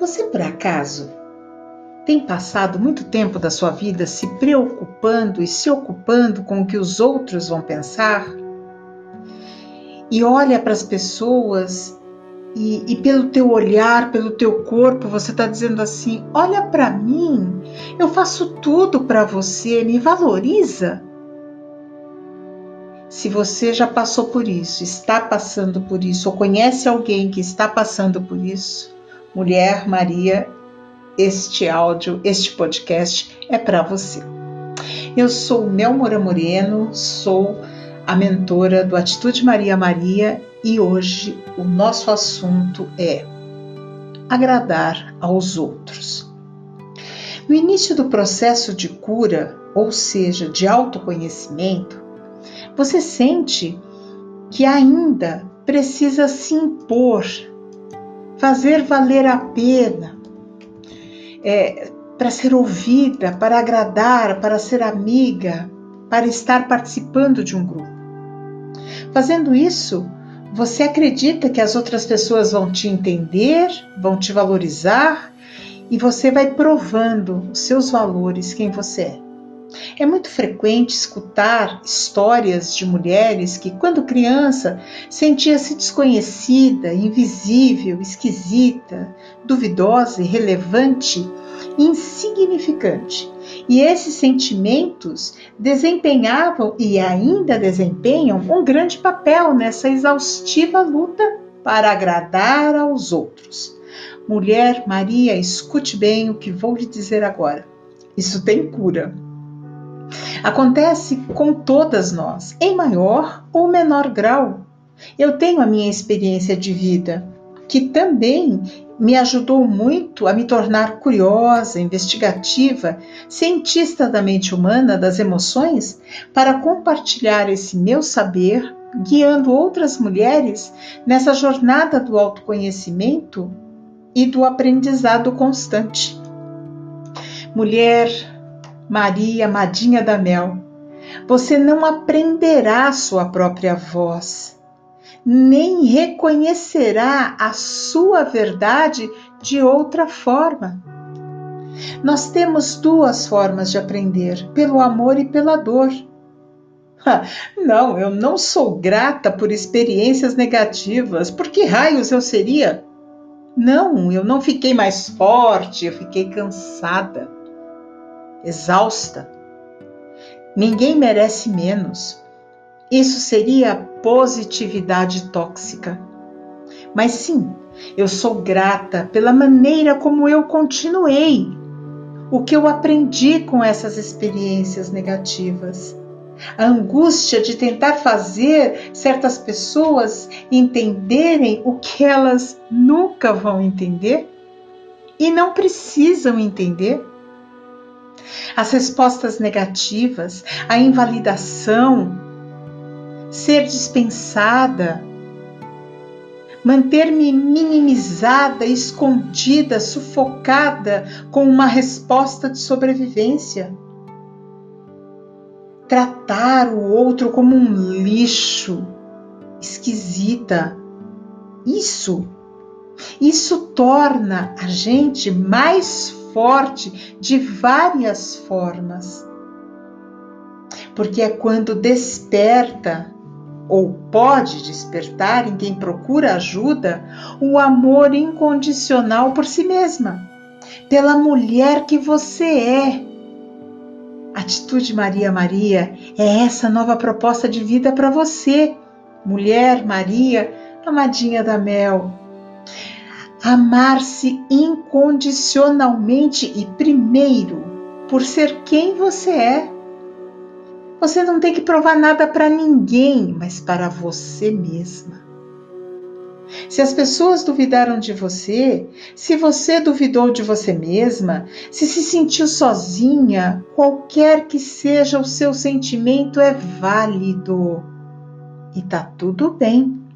Você por acaso tem passado muito tempo da sua vida se preocupando e se ocupando com o que os outros vão pensar? E olha para as pessoas e, e, pelo teu olhar, pelo teu corpo, você está dizendo assim: olha para mim, eu faço tudo para você, me valoriza. Se você já passou por isso, está passando por isso, ou conhece alguém que está passando por isso, mulher Maria, este áudio, este podcast é para você. Eu sou Mel Moura Moreno, sou a mentora do Atitude Maria Maria e hoje o nosso assunto é agradar aos outros. No início do processo de cura, ou seja, de autoconhecimento, você sente que ainda precisa se impor, fazer valer a pena, é, para ser ouvida, para agradar, para ser amiga, para estar participando de um grupo. Fazendo isso, você acredita que as outras pessoas vão te entender, vão te valorizar e você vai provando os seus valores, quem você é. É muito frequente escutar histórias de mulheres que, quando criança, sentia-se desconhecida, invisível, esquisita, duvidosa, irrelevante, insignificante. E esses sentimentos desempenhavam e ainda desempenham um grande papel nessa exaustiva luta para agradar aos outros. Mulher Maria, escute bem o que vou lhe dizer agora. Isso tem cura. Acontece com todas nós, em maior ou menor grau. Eu tenho a minha experiência de vida, que também me ajudou muito a me tornar curiosa, investigativa, cientista da mente humana, das emoções, para compartilhar esse meu saber, guiando outras mulheres nessa jornada do autoconhecimento e do aprendizado constante. Mulher, Maria, Madinha da Mel, você não aprenderá sua própria voz, nem reconhecerá a sua verdade de outra forma. Nós temos duas formas de aprender, pelo amor e pela dor. Não, eu não sou grata por experiências negativas. Por que raios eu seria? Não, eu não fiquei mais forte, eu fiquei cansada exausta. Ninguém merece menos. Isso seria positividade tóxica. Mas sim, eu sou grata pela maneira como eu continuei, o que eu aprendi com essas experiências negativas. A angústia de tentar fazer certas pessoas entenderem o que elas nunca vão entender e não precisam entender as respostas negativas, a invalidação, ser dispensada, manter-me minimizada, escondida, sufocada com uma resposta de sobrevivência. Tratar o outro como um lixo, esquisita. Isso, isso torna a gente mais forte de várias formas. Porque é quando desperta ou pode despertar em quem procura ajuda o amor incondicional por si mesma, pela mulher que você é. Atitude Maria Maria é essa nova proposta de vida para você, mulher Maria, amadinha da Mel amar-se incondicionalmente e primeiro por ser quem você é. Você não tem que provar nada para ninguém, mas para você mesma. Se as pessoas duvidaram de você, se você duvidou de você mesma, se se sentiu sozinha, qualquer que seja o seu sentimento é válido e tá tudo bem.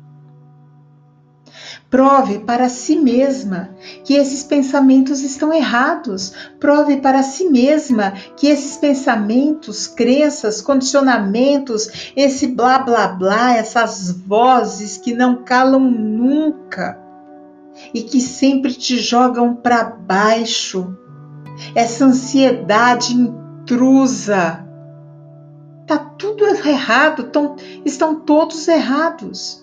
Prove para si mesma que esses pensamentos estão errados. Prove para si mesma que esses pensamentos, crenças, condicionamentos, esse blá blá blá, essas vozes que não calam nunca, e que sempre te jogam para baixo. Essa ansiedade intrusa. Tá tudo errado, tão, estão todos errados.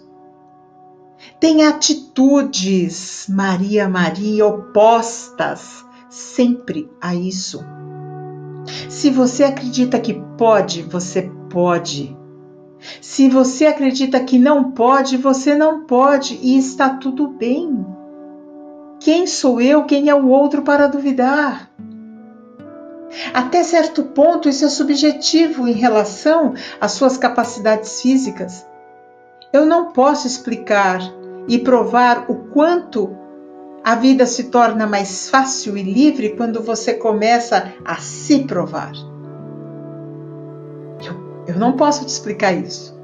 Tem atitudes, Maria Maria, opostas sempre a isso. Se você acredita que pode, você pode. Se você acredita que não pode, você não pode e está tudo bem. Quem sou eu, quem é o outro para duvidar? Até certo ponto, isso é subjetivo em relação às suas capacidades físicas. Eu não posso explicar e provar o quanto a vida se torna mais fácil e livre quando você começa a se provar. Eu, eu não posso te explicar isso.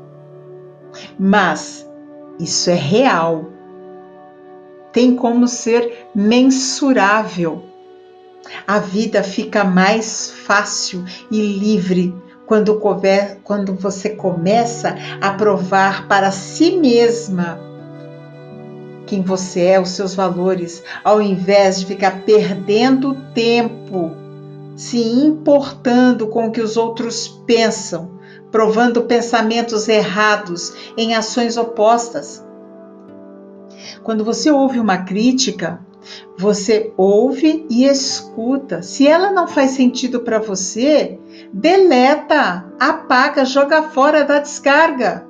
Mas isso é real. Tem como ser mensurável. A vida fica mais fácil e livre quando, quando você começa a provar para si mesma quem você é, os seus valores, ao invés de ficar perdendo tempo se importando com o que os outros pensam, provando pensamentos errados em ações opostas. Quando você ouve uma crítica, você ouve e escuta. Se ela não faz sentido para você, deleta, apaga, joga fora da descarga.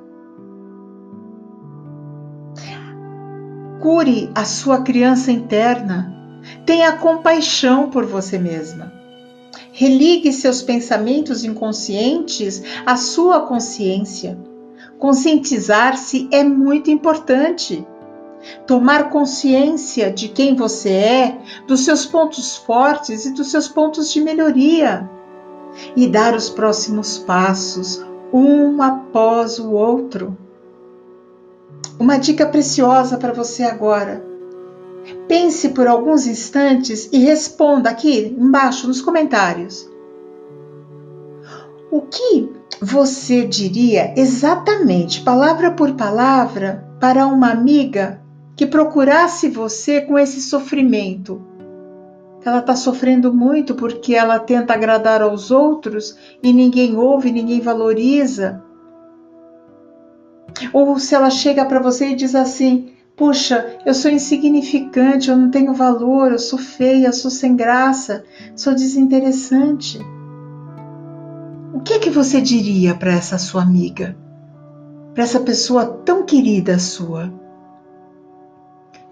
Cure a sua criança interna. Tenha compaixão por você mesma. Religue seus pensamentos inconscientes à sua consciência. Conscientizar-se é muito importante. Tomar consciência de quem você é, dos seus pontos fortes e dos seus pontos de melhoria. E dar os próximos passos, um após o outro. Uma dica preciosa para você agora. Pense por alguns instantes e responda aqui embaixo nos comentários. O que você diria exatamente, palavra por palavra, para uma amiga que procurasse você com esse sofrimento? Ela está sofrendo muito porque ela tenta agradar aos outros e ninguém ouve, ninguém valoriza. Ou se ela chega para você e diz assim: Puxa, eu sou insignificante, eu não tenho valor, eu sou feia, eu sou sem graça, sou desinteressante. O que é que você diria para essa sua amiga? Para essa pessoa tão querida sua?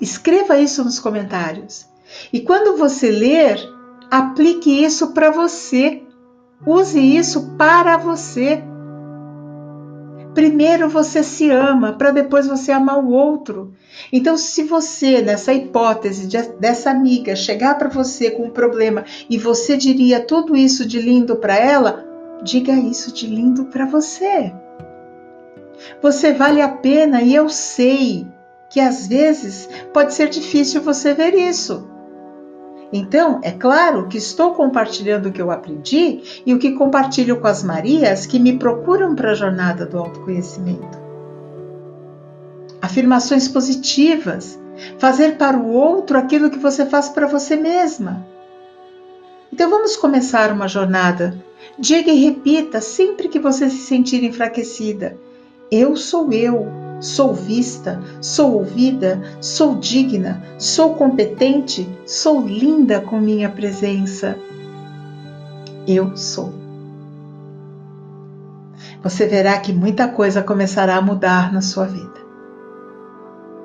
Escreva isso nos comentários. E quando você ler, aplique isso para você. Use isso para você. Primeiro você se ama, para depois você amar o outro. Então, se você, nessa hipótese de, dessa amiga, chegar para você com um problema e você diria tudo isso de lindo para ela, diga isso de lindo para você. Você vale a pena e eu sei que às vezes pode ser difícil você ver isso. Então, é claro que estou compartilhando o que eu aprendi e o que compartilho com as Marias que me procuram para a jornada do autoconhecimento. Afirmações positivas, fazer para o outro aquilo que você faz para você mesma. Então vamos começar uma jornada. Diga e repita sempre que você se sentir enfraquecida: Eu sou eu, sou vista, sou ouvida, sou digna, sou competente, sou linda com minha presença. Eu sou. Você verá que muita coisa começará a mudar na sua vida.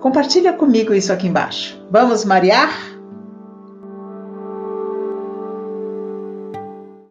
Compartilha comigo isso aqui embaixo. Vamos marear?